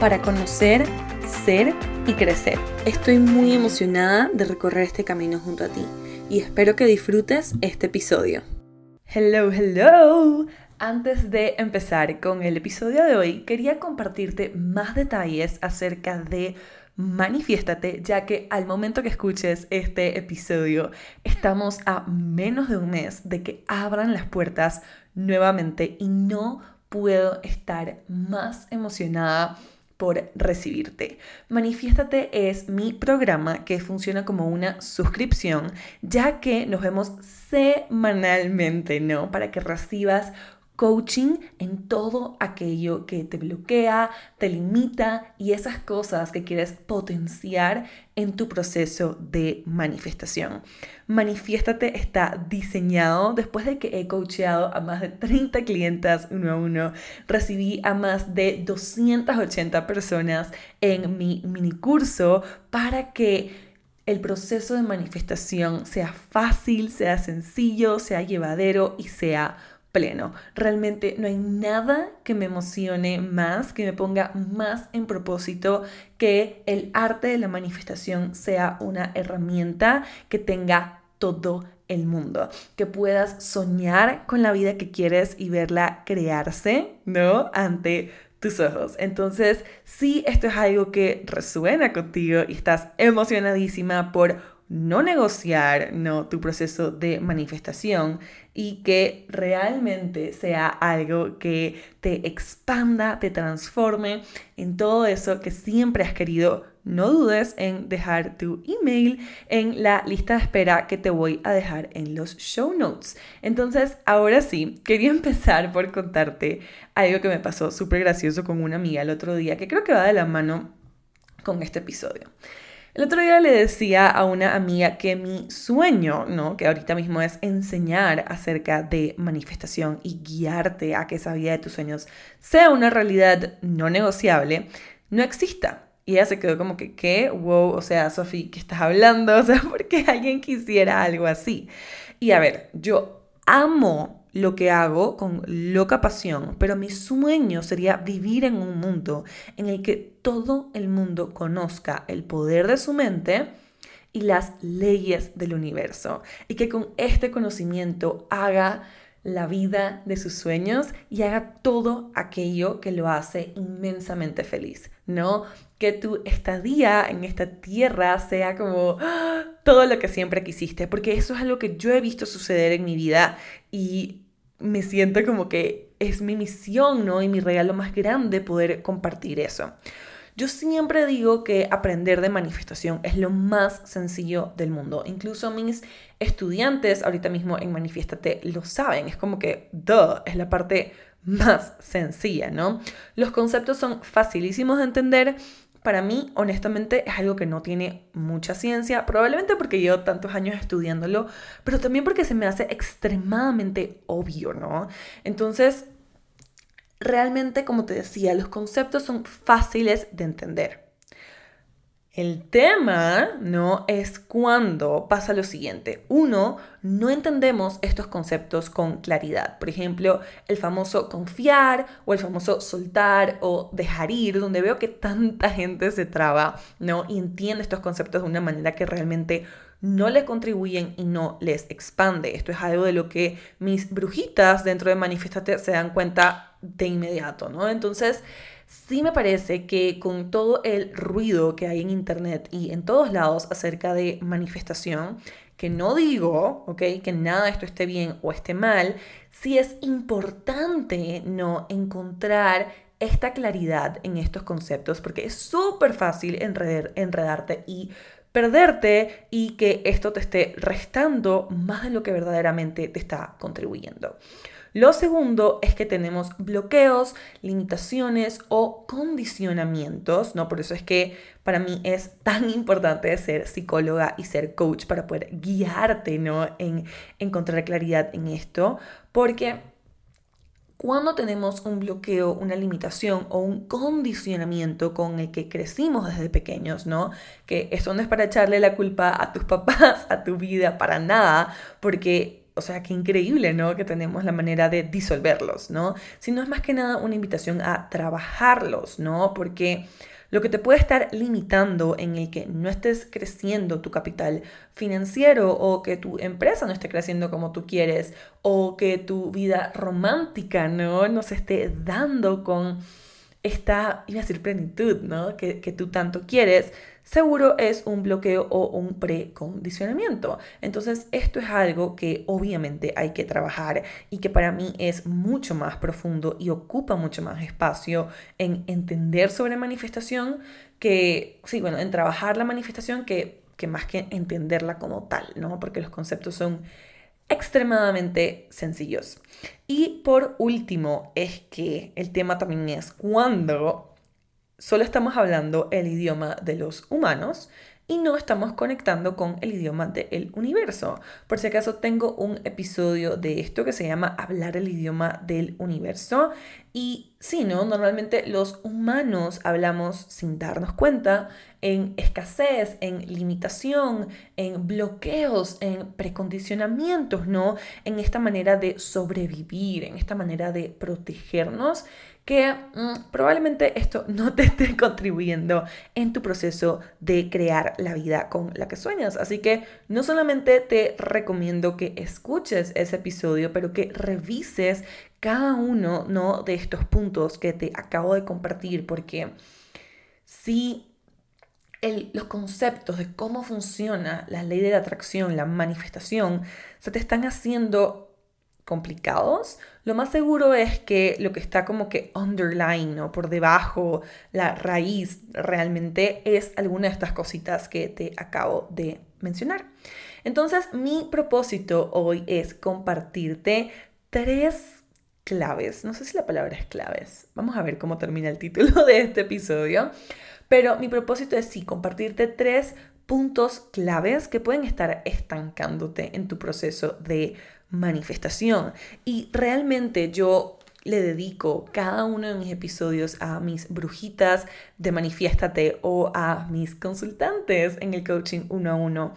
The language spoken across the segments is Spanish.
para conocer, ser y crecer. Estoy muy emocionada de recorrer este camino junto a ti y espero que disfrutes este episodio. Hello, hello. Antes de empezar con el episodio de hoy, quería compartirte más detalles acerca de Manifiéstate, ya que al momento que escuches este episodio, estamos a menos de un mes de que abran las puertas nuevamente y no puedo estar más emocionada por recibirte. Manifiéstate es mi programa que funciona como una suscripción, ya que nos vemos semanalmente, ¿no? Para que recibas coaching en todo aquello que te bloquea, te limita y esas cosas que quieres potenciar en tu proceso de manifestación. Manifiéstate está diseñado después de que he coacheado a más de 30 clientas uno a uno. Recibí a más de 280 personas en mi mini curso para que el proceso de manifestación sea fácil, sea sencillo, sea llevadero y sea pleno. Realmente no hay nada que me emocione más, que me ponga más en propósito que el arte de la manifestación sea una herramienta que tenga todo el mundo, que puedas soñar con la vida que quieres y verla crearse, ¿no? Ante tus ojos. Entonces, si esto es algo que resuena contigo y estás emocionadísima por no negociar no tu proceso de manifestación y que realmente sea algo que te expanda, te transforme en todo eso que siempre has querido. No dudes en dejar tu email en la lista de espera que te voy a dejar en los show notes. Entonces, ahora sí, quería empezar por contarte algo que me pasó súper gracioso con una amiga el otro día, que creo que va de la mano con este episodio. El otro día le decía a una amiga que mi sueño, ¿no? Que ahorita mismo es enseñar acerca de manifestación y guiarte a que esa vida de tus sueños sea una realidad no negociable, no exista. Y ella se quedó como que, ¿qué? Wow, o sea, Sofi, ¿qué estás hablando? O sea, ¿por qué alguien quisiera algo así? Y a ver, yo amo lo que hago con loca pasión, pero mi sueño sería vivir en un mundo en el que todo el mundo conozca el poder de su mente y las leyes del universo y que con este conocimiento haga la vida de sus sueños y haga todo aquello que lo hace inmensamente feliz, ¿no? Que tu estadía en esta tierra sea como ¡ah! todo lo que siempre quisiste, porque eso es algo que yo he visto suceder en mi vida y me siento como que es mi misión, ¿no? Y mi regalo más grande poder compartir eso. Yo siempre digo que aprender de manifestación es lo más sencillo del mundo. Incluso mis estudiantes ahorita mismo en Manifiéstate lo saben. Es como que, duh, es la parte más sencilla, ¿no? Los conceptos son facilísimos de entender para mí, honestamente, es algo que no tiene mucha ciencia, probablemente porque llevo tantos años estudiándolo, pero también porque se me hace extremadamente obvio, ¿no? Entonces, realmente, como te decía, los conceptos son fáciles de entender. El tema, ¿no? Es cuando pasa lo siguiente. Uno, no entendemos estos conceptos con claridad. Por ejemplo, el famoso confiar o el famoso soltar o dejar ir, donde veo que tanta gente se traba, ¿no? Y entiende estos conceptos de una manera que realmente no le contribuyen y no les expande. Esto es algo de lo que mis brujitas dentro de Manifestate se dan cuenta de inmediato, ¿no? Entonces, sí me parece que con todo el ruido que hay en Internet y en todos lados acerca de manifestación, que no digo. Que nada de esto esté bien o esté mal, sí es importante, ¿no? Encontrar esta claridad en estos conceptos porque es súper fácil enredarte y perderte y que esto te esté restando más de lo que verdaderamente te está contribuyendo. Lo segundo es que tenemos bloqueos, limitaciones o condicionamientos, ¿no? Por eso es que para mí es tan importante ser psicóloga y ser coach para poder guiarte, ¿no? En encontrar claridad en esto, porque cuando tenemos un bloqueo, una limitación o un condicionamiento con el que crecimos desde pequeños, ¿no? Que esto no es para echarle la culpa a tus papás, a tu vida, para nada, porque o sea, qué increíble, ¿no? Que tenemos la manera de disolverlos, ¿no? Sino es más que nada una invitación a trabajarlos, ¿no? Porque lo que te puede estar limitando en el que no estés creciendo tu capital financiero o que tu empresa no esté creciendo como tú quieres o que tu vida romántica no, no se esté dando con esta, iba a decir plenitud, ¿no? Que, que tú tanto quieres, seguro es un bloqueo o un precondicionamiento. Entonces, esto es algo que obviamente hay que trabajar y que para mí es mucho más profundo y ocupa mucho más espacio en entender sobre manifestación que, sí, bueno, en trabajar la manifestación que, que más que entenderla como tal, ¿no? Porque los conceptos son extremadamente sencillos. Y por último, es que el tema también es cuando solo estamos hablando el idioma de los humanos y no estamos conectando con el idioma del universo. Por si acaso tengo un episodio de esto que se llama Hablar el idioma del universo. Y sí, ¿no? Normalmente los humanos hablamos sin darnos cuenta en escasez, en limitación, en bloqueos, en precondicionamientos, ¿no? En esta manera de sobrevivir, en esta manera de protegernos que mm, probablemente esto no te esté contribuyendo en tu proceso de crear la vida con la que sueñas. Así que no solamente te recomiendo que escuches ese episodio, pero que revises cada uno ¿no? de estos puntos que te acabo de compartir, porque si los conceptos de cómo funciona la ley de la atracción, la manifestación, se te están haciendo complicados, lo más seguro es que lo que está como que underline o por debajo, la raíz realmente es alguna de estas cositas que te acabo de mencionar. Entonces, mi propósito hoy es compartirte tres claves. No sé si la palabra es claves. Vamos a ver cómo termina el título de este episodio. Pero mi propósito es sí, compartirte tres puntos claves que pueden estar estancándote en tu proceso de manifestación. Y realmente yo le dedico cada uno de mis episodios a mis brujitas de Manifiéstate o a mis consultantes en el coaching uno a uno.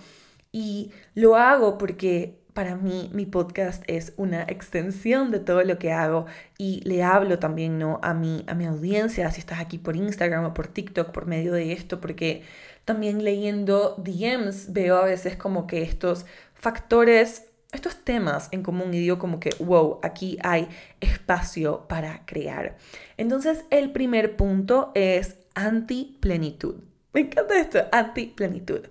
Y lo hago porque para mí mi podcast es una extensión de todo lo que hago y le hablo también ¿no? a, mi, a mi audiencia, si estás aquí por Instagram o por TikTok por medio de esto, porque también leyendo DMs veo a veces como que estos factores estos temas en común y digo como que, wow, aquí hay espacio para crear. Entonces, el primer punto es anti-plenitud. Me encanta esto, anti-plenitud.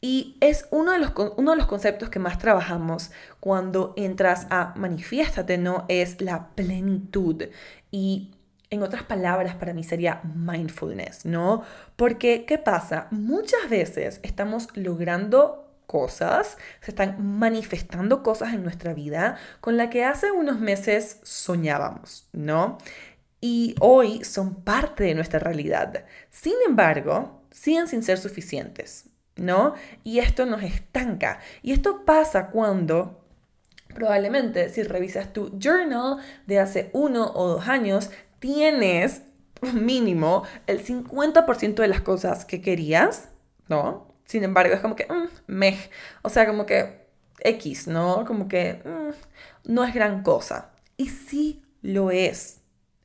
Y es uno de, los, uno de los conceptos que más trabajamos cuando entras a Manifiéstate, ¿no? Es la plenitud. Y en otras palabras, para mí sería mindfulness, ¿no? Porque, ¿qué pasa? Muchas veces estamos logrando cosas, se están manifestando cosas en nuestra vida con la que hace unos meses soñábamos, ¿no? Y hoy son parte de nuestra realidad. Sin embargo, siguen sin ser suficientes, ¿no? Y esto nos estanca. Y esto pasa cuando probablemente si revisas tu journal de hace uno o dos años, tienes mínimo el 50% de las cosas que querías, ¿no? Sin embargo, es como que, mm, meh, o sea, como que X, ¿no? Como que mm, no es gran cosa. Y sí lo es.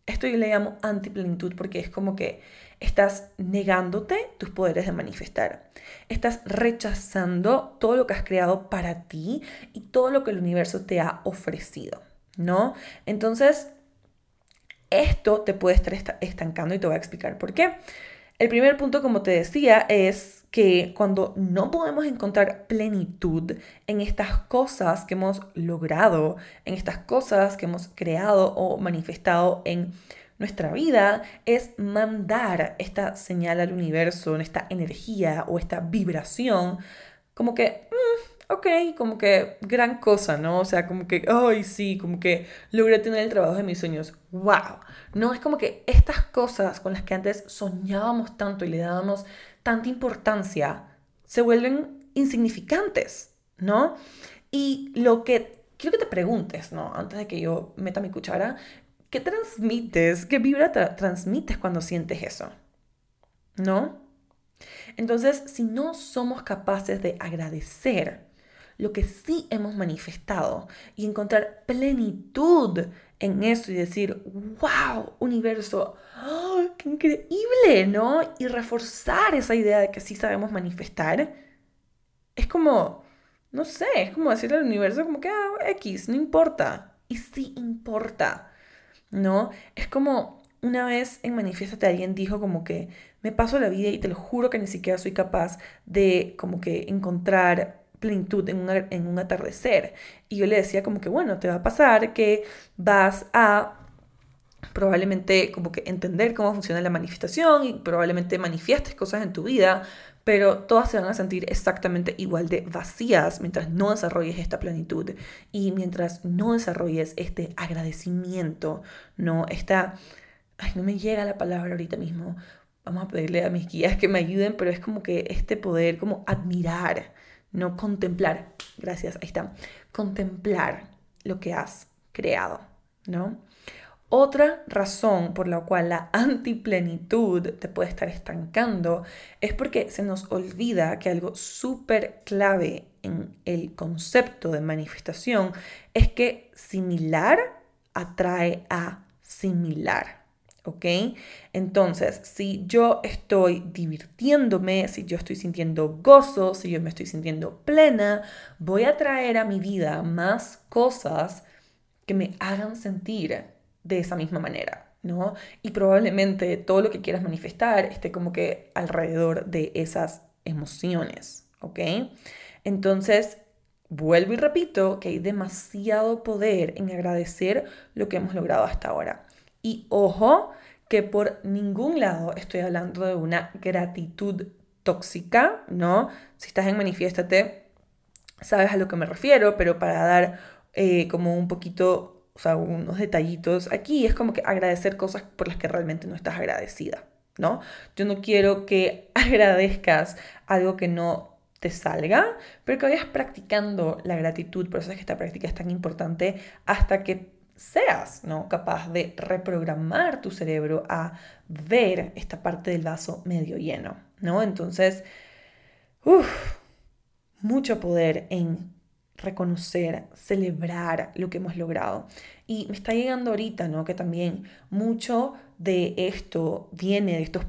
Esto yo le llamo antiplenitud porque es como que estás negándote tus poderes de manifestar. Estás rechazando todo lo que has creado para ti y todo lo que el universo te ha ofrecido, ¿no? Entonces, esto te puede estar estancando y te voy a explicar por qué. El primer punto, como te decía, es que cuando no podemos encontrar plenitud en estas cosas que hemos logrado, en estas cosas que hemos creado o manifestado en nuestra vida, es mandar esta señal al universo, esta energía o esta vibración, como que mm, ok, como que gran cosa, ¿no? O sea, como que, ay, sí, como que logré tener el trabajo de mis sueños. ¡Wow! No es como que estas cosas con las que antes soñábamos tanto y le dábamos tanta importancia se vuelven insignificantes, ¿no? Y lo que quiero que te preguntes, ¿no? Antes de que yo meta mi cuchara, ¿qué transmites, qué vibra transmites cuando sientes eso? ¿No? Entonces, si no somos capaces de agradecer lo que sí hemos manifestado y encontrar plenitud en eso y decir, wow, universo, ¡ah, qué increíble, ¿no? Y reforzar esa idea de que sí sabemos manifestar, es como, no sé, es como decirle al universo como que, ah, X, no importa. Y sí importa, ¿no? Es como una vez en Manifiéstate alguien dijo como que me paso la vida y te lo juro que ni siquiera soy capaz de como que encontrar plenitud en, en un atardecer. Y yo le decía como que, bueno, te va a pasar que vas a probablemente como que entender cómo funciona la manifestación y probablemente manifiestes cosas en tu vida, pero todas se van a sentir exactamente igual de vacías mientras no desarrolles esta plenitud y mientras no desarrolles este agradecimiento, no esta, ay, no me llega la palabra ahorita mismo, vamos a pedirle a mis guías que me ayuden, pero es como que este poder como admirar, no contemplar, gracias, ahí está, contemplar lo que has creado, ¿no? Otra razón por la cual la antiplenitud te puede estar estancando es porque se nos olvida que algo súper clave en el concepto de manifestación es que similar atrae a similar. ¿Ok? Entonces, si yo estoy divirtiéndome, si yo estoy sintiendo gozo, si yo me estoy sintiendo plena, voy a traer a mi vida más cosas que me hagan sentir de esa misma manera, ¿no? Y probablemente todo lo que quieras manifestar esté como que alrededor de esas emociones, ¿ok? Entonces, vuelvo y repito que hay demasiado poder en agradecer lo que hemos logrado hasta ahora. Y ojo, que por ningún lado estoy hablando de una gratitud tóxica, ¿no? Si estás en Manifiéstate, sabes a lo que me refiero, pero para dar eh, como un poquito, o sea, unos detallitos aquí, es como que agradecer cosas por las que realmente no estás agradecida, ¿no? Yo no quiero que agradezcas algo que no te salga, pero que vayas practicando la gratitud, por eso es que esta práctica es tan importante, hasta que seas ¿no? capaz de reprogramar tu cerebro a ver esta parte del vaso medio lleno, ¿no? Entonces, mucho poder en reconocer, celebrar lo que hemos logrado. Y me está llegando ahorita, ¿no? Que también mucho de esto viene de estos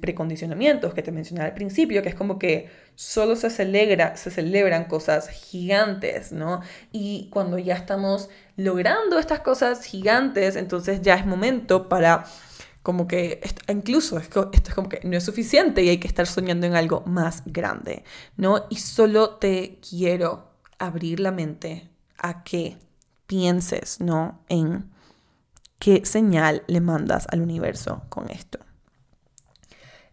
precondicionamientos que te mencioné al principio, que es como que solo se, celebra, se celebran cosas gigantes, ¿no? Y cuando ya estamos logrando estas cosas gigantes, entonces ya es momento para como que incluso esto es como que no es suficiente y hay que estar soñando en algo más grande, ¿no? Y solo te quiero abrir la mente a que pienses, ¿no? En qué señal le mandas al universo con esto.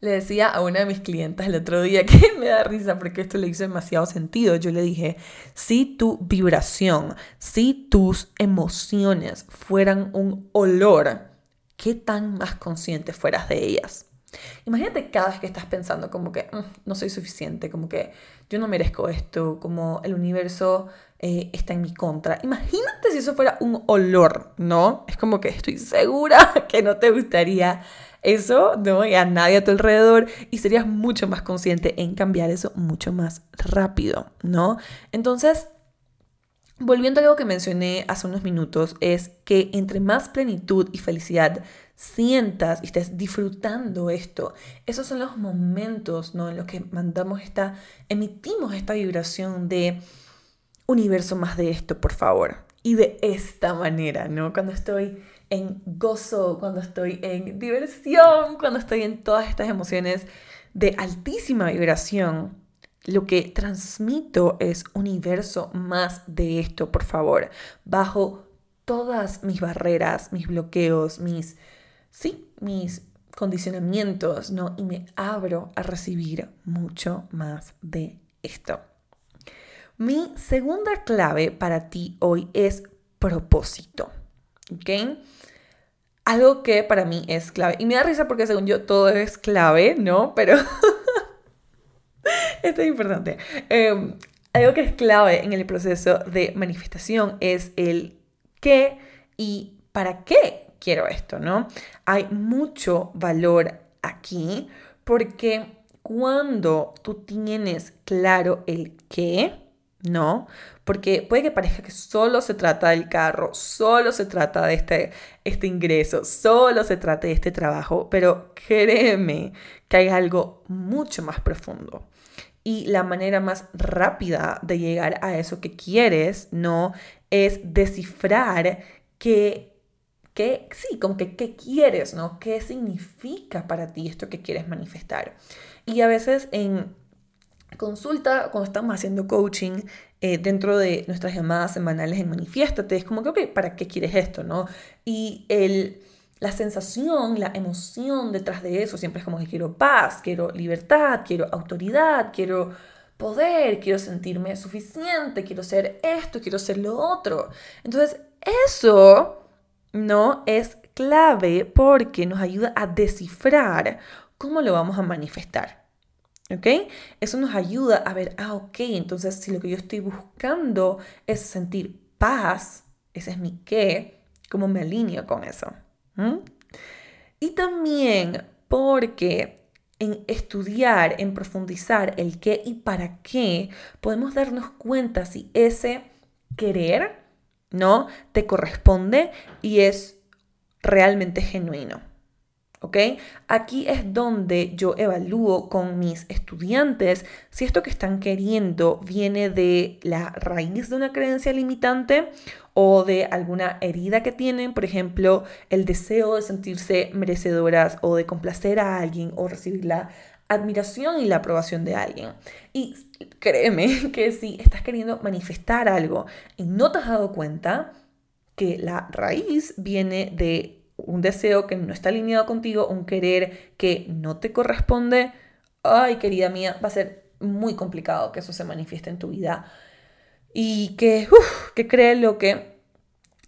Le decía a una de mis clientas el otro día que me da risa porque esto le hizo demasiado sentido. Yo le dije, si tu vibración, si tus emociones fueran un olor, ¿qué tan más consciente fueras de ellas? Imagínate cada vez que estás pensando como que mm, no soy suficiente, como que yo no merezco esto, como el universo eh, está en mi contra. Imagínate si eso fuera un olor, ¿no? Es como que estoy segura que no te gustaría eso, ¿no? Y a nadie a tu alrededor y serías mucho más consciente en cambiar eso mucho más rápido, ¿no? Entonces, volviendo a algo que mencioné hace unos minutos, es que entre más plenitud y felicidad sientas y estés disfrutando esto, esos son los momentos, ¿no? En los que mandamos esta, emitimos esta vibración de universo más de esto, por favor. Y de esta manera, ¿no? Cuando estoy en gozo, cuando estoy en diversión, cuando estoy en todas estas emociones de altísima vibración, lo que transmito es universo más de esto, por favor, bajo todas mis barreras, mis bloqueos, mis, sí, mis condicionamientos, ¿no? Y me abro a recibir mucho más de esto. Mi segunda clave para ti hoy es propósito. ¿Ok? Algo que para mí es clave. Y me da risa porque según yo todo es clave, ¿no? Pero esto es importante. Em, algo que es clave en el proceso de manifestación es el qué y para qué quiero esto, ¿no? Hay mucho valor aquí porque cuando tú tienes claro el qué, ¿no? Porque puede que parezca que solo se trata del carro, solo se trata de este, este ingreso, solo se trata de este trabajo, pero créeme que hay algo mucho más profundo. Y la manera más rápida de llegar a eso que quieres, ¿no? Es descifrar que, que sí, como que qué quieres, ¿no? ¿Qué significa para ti esto que quieres manifestar? Y a veces en consulta, cuando estamos haciendo coaching, eh, dentro de nuestras llamadas semanales en Manifiéstate, es como que, ok, ¿para qué quieres esto? ¿no? Y el, la sensación, la emoción detrás de eso siempre es como que quiero paz, quiero libertad, quiero autoridad, quiero poder, quiero sentirme suficiente, quiero ser esto, quiero ser lo otro. Entonces, eso, ¿no? Es clave porque nos ayuda a descifrar cómo lo vamos a manifestar. ¿Ok? Eso nos ayuda a ver, ah, ok, entonces si lo que yo estoy buscando es sentir paz, ese es mi qué, ¿cómo me alineo con eso? ¿Mm? Y también porque en estudiar, en profundizar el qué y para qué, podemos darnos cuenta si ese querer, ¿no? Te corresponde y es realmente genuino. ¿Ok? Aquí es donde yo evalúo con mis estudiantes si esto que están queriendo viene de la raíz de una creencia limitante o de alguna herida que tienen, por ejemplo, el deseo de sentirse merecedoras o de complacer a alguien o recibir la admiración y la aprobación de alguien. Y créeme que si estás queriendo manifestar algo y no te has dado cuenta que la raíz viene de un deseo que no está alineado contigo, un querer que no te corresponde, ay querida mía, va a ser muy complicado que eso se manifieste en tu vida y que, que cree lo que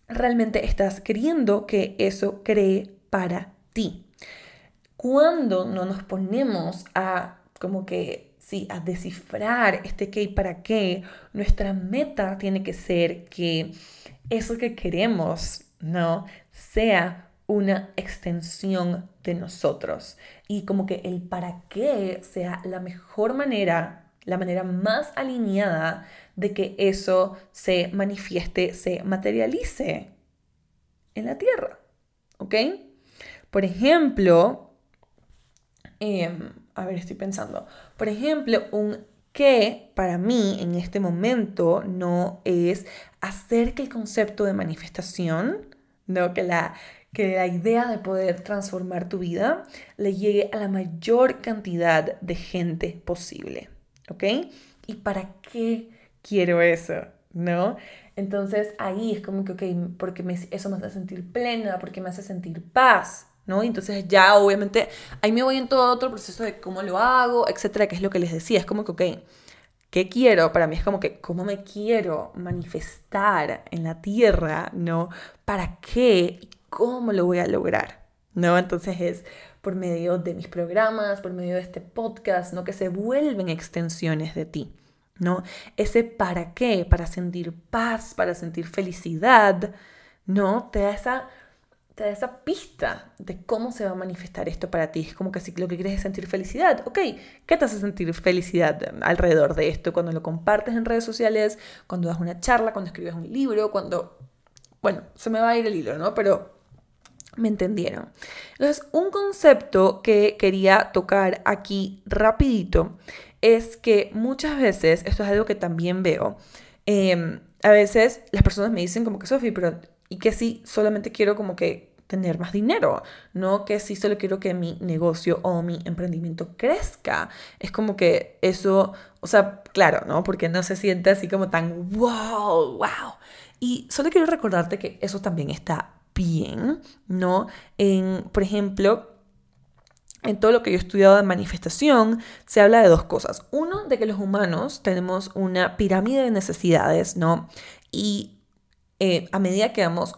realmente estás queriendo que eso cree para ti. Cuando no nos ponemos a como que sí, a descifrar este qué y para qué, nuestra meta tiene que ser que eso que queremos, ¿no? sea una extensión de nosotros y como que el para qué sea la mejor manera, la manera más alineada de que eso se manifieste, se materialice en la tierra. ¿Ok? Por ejemplo, em, a ver, estoy pensando, por ejemplo, un que para mí en este momento no es hacer que el concepto de manifestación, no que la que la idea de poder transformar tu vida le llegue a la mayor cantidad de gente posible, ¿ok? ¿Y para qué quiero eso? ¿No? Entonces ahí es como que, ok, porque eso me hace sentir plena, porque me hace sentir paz, ¿no? Entonces ya obviamente ahí me voy en todo otro proceso de cómo lo hago, etcétera, que es lo que les decía, es como que, ok, ¿qué quiero? Para mí es como que, ¿cómo me quiero manifestar en la tierra? ¿No? ¿Para qué? ¿Cómo lo voy a lograr? ¿No? Entonces es por medio de mis programas, por medio de este podcast, ¿no? Que se vuelven extensiones de ti, ¿no? Ese para qué, para sentir paz, para sentir felicidad, ¿no? Te da esa, te da esa pista de cómo se va a manifestar esto para ti. Es como que si lo que quieres es sentir felicidad, ok, ¿qué te hace sentir felicidad alrededor de esto? Cuando lo compartes en redes sociales, cuando das una charla, cuando escribes un libro, cuando... Bueno, se me va a ir el hilo, ¿no? Pero ¿Me entendieron? Entonces, un concepto que quería tocar aquí rapidito es que muchas veces, esto es algo que también veo, em, a veces las personas me dicen como que, Sofi, pero ¿y que si solamente quiero como que tener más dinero? No que si solo quiero que mi negocio o mi emprendimiento crezca. Es como que eso, o sea, claro, ¿no? Porque no se siente así como tan wow, wow. Y solo quiero recordarte que eso también está bien, ¿no? En, por ejemplo, en todo lo que yo he estudiado de manifestación, se habla de dos cosas. Uno, de que los humanos tenemos una pirámide de necesidades, ¿no? Y eh, a medida que vamos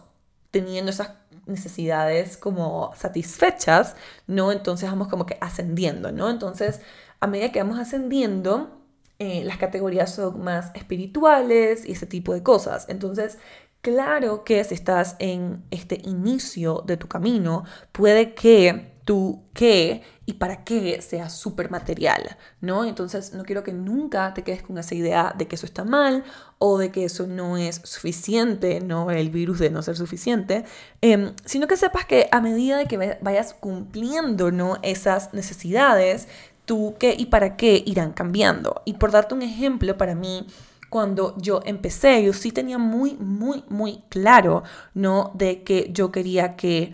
teniendo esas necesidades como satisfechas, ¿no? Entonces vamos como que ascendiendo, ¿no? Entonces, a medida que vamos ascendiendo, eh, las categorías son más espirituales y ese tipo de cosas. Entonces, claro que si estás en este inicio de tu camino, puede que tu qué y para qué sea súper material, ¿no? Entonces no quiero que nunca te quedes con esa idea de que eso está mal o de que eso no es suficiente, ¿no? El virus de no ser suficiente, em, sino que sepas que a medida de que vayas cumpliendo, ¿no? Esas necesidades, tu qué y para qué irán cambiando. Y por darte un ejemplo, para mí, cuando yo empecé, yo sí tenía muy, muy, muy claro, ¿no? De que yo quería que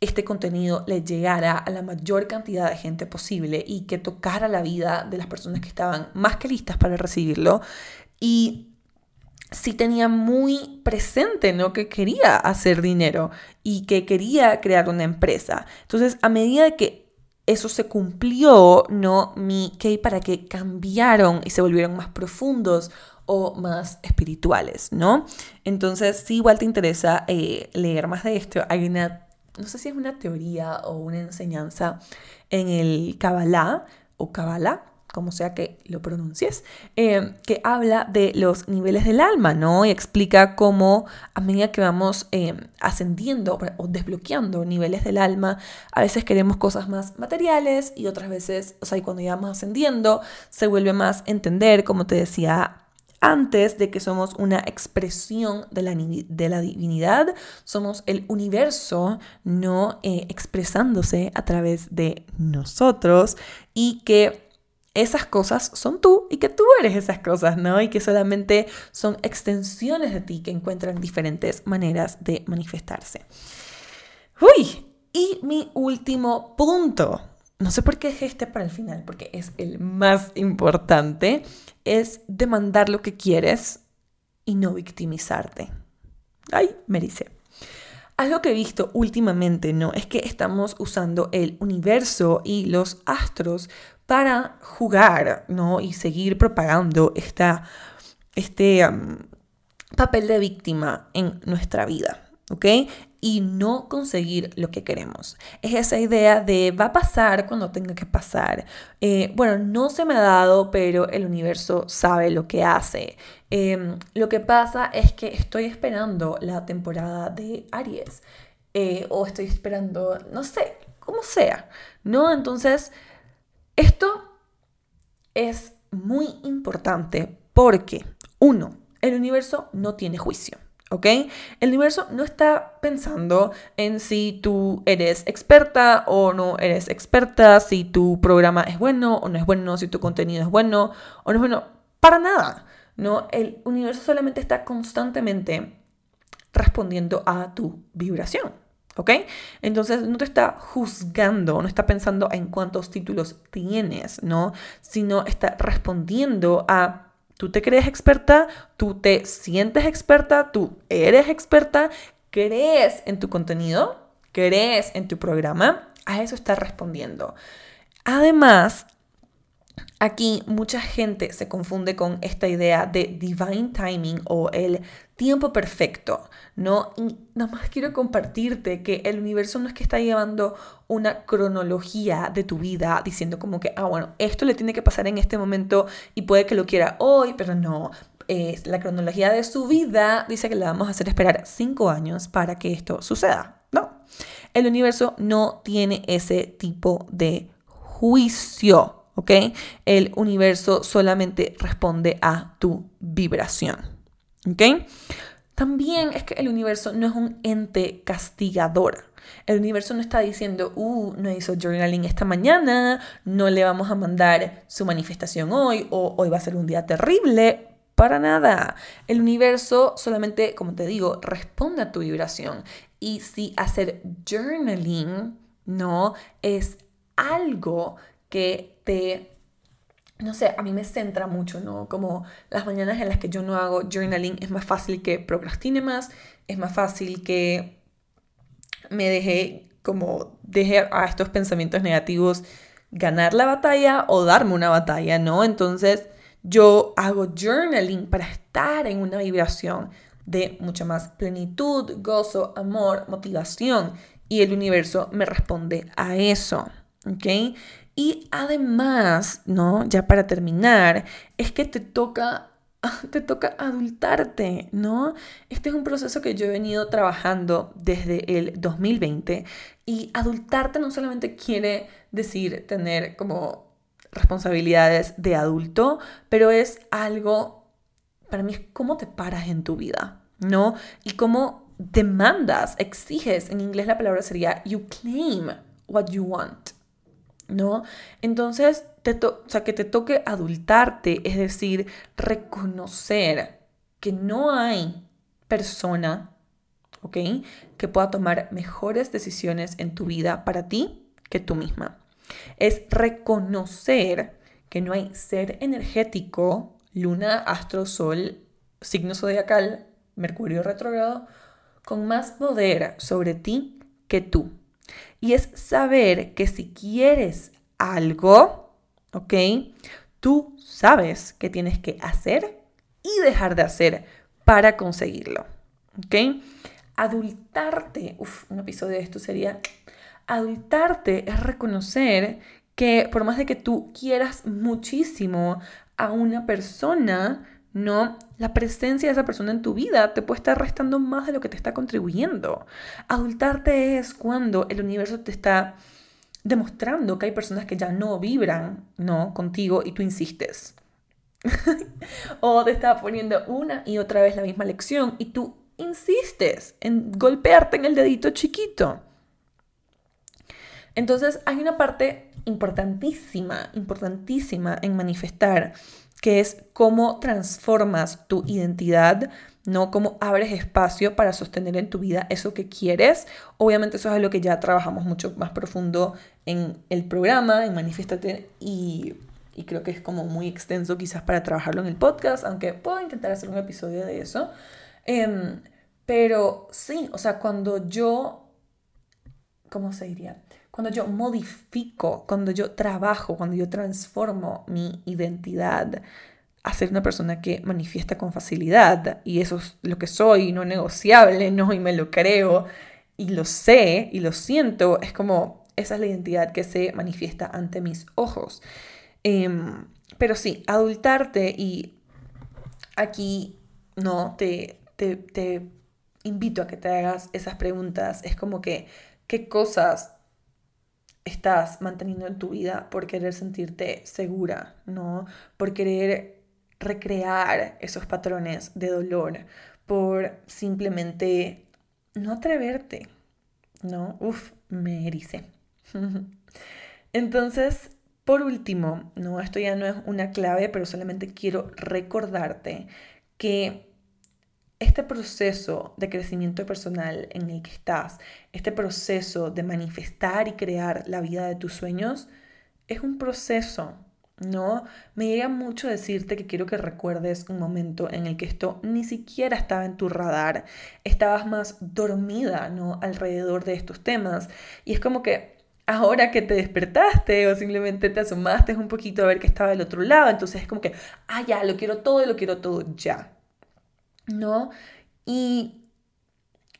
este contenido le llegara a la mayor cantidad de gente posible y que tocara la vida de las personas que estaban más que listas para recibirlo. Y sí tenía muy presente, ¿no? Que quería hacer dinero y que quería crear una empresa. Entonces, a medida que eso se cumplió, ¿no? Mi qué para qué cambiaron y se volvieron más profundos o más espirituales, ¿no? Entonces, si igual te interesa eh, leer más de esto, hay una no sé si es una teoría o una enseñanza en el Kabbalah o Kabbalah, como sea que lo pronuncies, eh, que habla de los niveles del alma, ¿no? Y explica cómo a medida que vamos eh, ascendiendo o desbloqueando niveles del alma, a veces queremos cosas más materiales y otras veces, o sea, y cuando ya ascendiendo, se vuelve más entender, como te decía antes de que somos una expresión de la, de la divinidad, somos el universo no eh, expresándose a través de nosotros y que esas cosas son tú y que tú eres esas cosas, ¿no? Y que solamente son extensiones de ti que encuentran diferentes maneras de manifestarse. Uy, y mi último punto no sé por qué dejé este para el final, porque es el más importante, es demandar lo que quieres y no victimizarte. Ay, me. Algo que he visto últimamente, ¿no? Es que estamos usando el universo y los astros para jugar, ¿no? Y seguir propagando esta, este papel de víctima en nuestra vida, ¿ok? y no conseguir lo que queremos. Es esa idea de va a pasar cuando tenga que pasar. Eh, bueno, no se me ha dado, pero el universo sabe lo que hace. Em, lo que pasa es que estoy esperando la temporada de Aries eh, o estoy esperando, no sé, como sea, ¿no? Entonces, esto es muy importante porque, uno, el universo no tiene juicio. ¿Ok? El universo no está pensando en si tú eres experta o no eres experta, si tu programa es bueno o no es bueno, si tu contenido es bueno o no es bueno, para nada, ¿no? El universo solamente está constantemente respondiendo a tu vibración. ¿Ok? Entonces no te está juzgando, no está pensando en cuántos títulos tienes, ¿no? Sino está respondiendo a Tú te crees experta, tú te sientes experta, tú eres experta, crees en tu contenido, crees en tu programa, a eso está respondiendo. Además, Aquí mucha gente se confunde con esta idea de divine timing o el tiempo perfecto, ¿no? Y nada más quiero compartirte que el universo no es que está llevando una cronología de tu vida diciendo como que, ah, bueno, esto le tiene que pasar en este momento y puede que lo quiera hoy, pero no. La cronología de su vida dice que le vamos a hacer esperar cinco años para que esto suceda. No, el universo no tiene ese tipo de juicio. ¿Ok? El universo solamente responde a tu vibración, ¿ok? También es que el universo no es un ente castigador. El universo no está diciendo, uh, no hizo journaling esta mañana, no le vamos a mandar su manifestación hoy, o hoy va a ser un día terrible. Para nada. El universo solamente, como te digo, responde a tu vibración. Y si hacer journaling no es algo que no sé, a mí me centra mucho, ¿no? Como las mañanas en las que yo no hago journaling es más fácil que procrastine más, es más fácil que me deje como deje a estos pensamientos negativos ganar la batalla o darme una batalla, ¿no? Entonces yo hago journaling para estar en una vibración de mucha más plenitud, gozo, amor, motivación y el universo me responde a eso, ¿ok? Y además, ¿no? Ya para terminar, es que te toca te toca adultarte, ¿no? Este es un proceso que yo he venido trabajando desde el 2020 y adultarte no solamente quiere decir tener como responsabilidades de adulto, pero es algo, para mí es cómo te paras en tu vida, ¿no? Y cómo demandas, exiges, en inglés la palabra sería you claim what you want, ¿no? Entonces, te o sea, que te toque adultarte, es decir, reconocer que no hay persona, ¿ok? Que pueda tomar mejores decisiones en tu vida para ti que tú misma. Es reconocer que no hay ser energético, luna, astro, sol, signo zodiacal, Mercurio retrógrado, con más poder sobre ti que tú. Y es saber que si quieres algo, ¿ok? Tú sabes qué tienes que hacer y dejar de hacer para conseguirlo, ¿ok? Adultarte, uff, un episodio de esto sería, adultarte es reconocer que por más de que tú quieras muchísimo a una persona, no, la presencia de esa persona en tu vida te puede estar restando más de lo que te está contribuyendo. Adultarte es cuando el universo te está demostrando que hay personas que ya no vibran, ¿no? Contigo y tú insistes. o te está poniendo una y otra vez la misma lección y tú insistes en golpearte en el dedito chiquito. Entonces hay una parte importantísima, importantísima en manifestar que es cómo transformas tu identidad, ¿no? Cómo abres espacio para sostener en tu vida eso que quieres. Obviamente eso es lo que ya trabajamos mucho más profundo en el programa, en Manifiéstate, y, y creo que es como muy extenso quizás para trabajarlo en el podcast, aunque puedo intentar hacer un episodio de eso. Em, pero sí, o sea, cuando yo, ¿cómo se diría? Cuando yo modifico, cuando yo trabajo, cuando yo transformo mi identidad a ser una persona que manifiesta con facilidad y eso es lo que soy, no negociable, no, y me lo creo y lo sé y lo siento, es como esa es la identidad que se manifiesta ante mis ojos. Em, pero sí, adultarte y aquí no te, te, te invito a que te hagas esas preguntas. Es como que, ¿qué cosas estás manteniendo en tu vida por querer sentirte segura, ¿no? Por querer recrear esos patrones de dolor, por simplemente no atreverte, ¿no? Uf, me erice. Entonces, por último, no, esto ya no es una clave, pero solamente quiero recordarte que este proceso de crecimiento personal en el que estás, este proceso de manifestar y crear la vida de tus sueños, es un proceso, ¿no? Me llega mucho decirte que quiero que recuerdes un momento en el que esto ni siquiera estaba en tu radar, estabas más dormida, ¿no? Alrededor de estos temas. Y es como que ahora que te despertaste o simplemente te asomaste un poquito a ver que estaba del otro lado, entonces es como que, ah, ya, lo quiero todo y lo quiero todo ya. ¿No? Y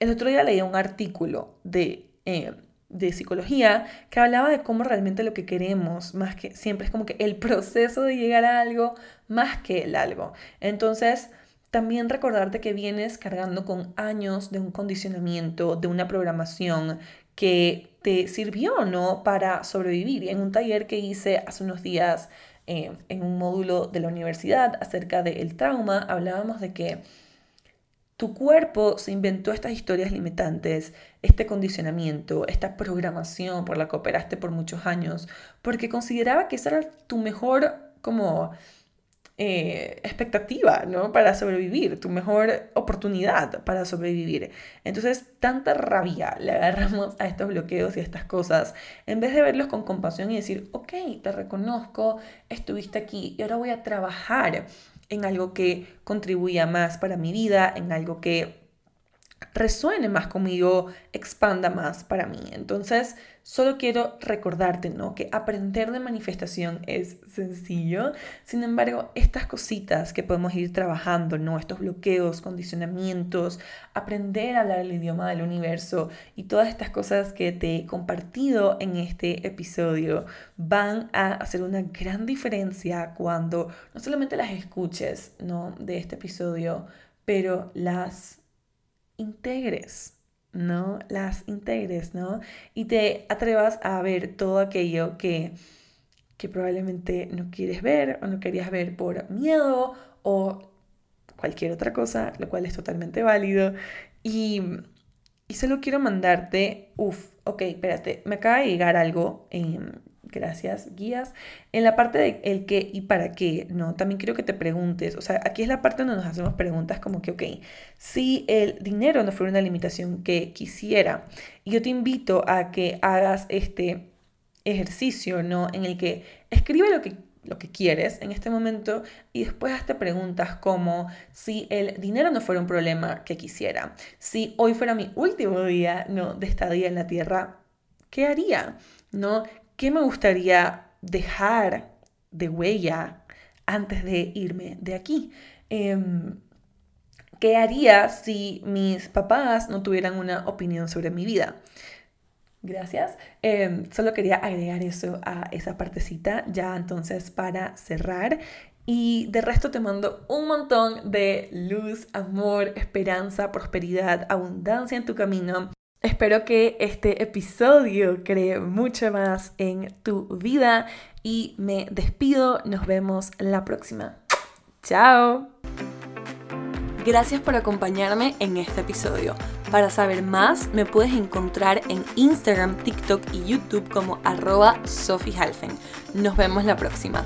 el otro día leí un artículo de, eh, de psicología que hablaba de cómo realmente lo que queremos, más que siempre es como que el proceso de llegar a algo, más que el algo. Entonces, también recordarte que vienes cargando con años de un condicionamiento, de una programación que te sirvió, ¿no? Para sobrevivir. En un taller que hice hace unos días eh, en un módulo de la universidad acerca del trauma, hablábamos de que tu cuerpo se inventó estas historias limitantes, este condicionamiento, esta programación por la que operaste por muchos años, porque consideraba que esa era tu mejor como eh, expectativa, ¿no? Para sobrevivir, tu mejor oportunidad para sobrevivir. Entonces, tanta rabia le agarramos a estos bloqueos y a estas cosas, en vez de verlos con compasión y decir, ok, te reconozco, estuviste aquí y ahora voy a trabajar en algo que contribuya más para mi vida, en algo que resuene más conmigo, expanda más para mí. Entonces, solo quiero recordarte, ¿no? Que aprender de manifestación es sencillo. Sin embargo, estas cositas que podemos ir trabajando, ¿no? Estos bloqueos, condicionamientos, aprender a hablar el idioma del universo y todas estas cosas que te he compartido en este episodio van a hacer una gran diferencia cuando no solamente las escuches, ¿no? De este episodio, pero las integres, ¿no? Las integres, ¿no? Y te atrevas a ver todo aquello que, que probablemente no quieres ver o no querías ver por miedo o cualquier otra cosa, lo cual es totalmente válido. Y, y solo quiero mandarte, uff, ok, espérate, me acaba de llegar algo. en gracias, guías. En la parte de el qué y para qué, ¿no? También quiero que te preguntes, o sea, aquí es la parte donde nos hacemos preguntas como que, ok, si el dinero no fuera una limitación que quisiera, yo te invito a que hagas este ejercicio, ¿no? En el que escribe lo que lo que quieres en este momento y después hazte preguntas como si el dinero no fuera un problema que quisiera, si hoy fuera mi último día no de estadía en la tierra, ¿qué haría? ¿No? ¿Qué me gustaría dejar de huella antes de irme de aquí? Em, ¿Qué haría si mis papás no tuvieran una opinión sobre mi vida? Gracias. Em, solo quería agregar eso a esa partecita ya entonces para cerrar. Y de resto te mando un montón de luz, amor, esperanza, prosperidad, abundancia en tu camino. Espero que este episodio cree mucho más en tu vida y me despido. Nos vemos la próxima. Chao. Gracias por acompañarme en este episodio. Para saber más, me puedes encontrar en Instagram, TikTok y YouTube como arroba Sophie Nos vemos la próxima.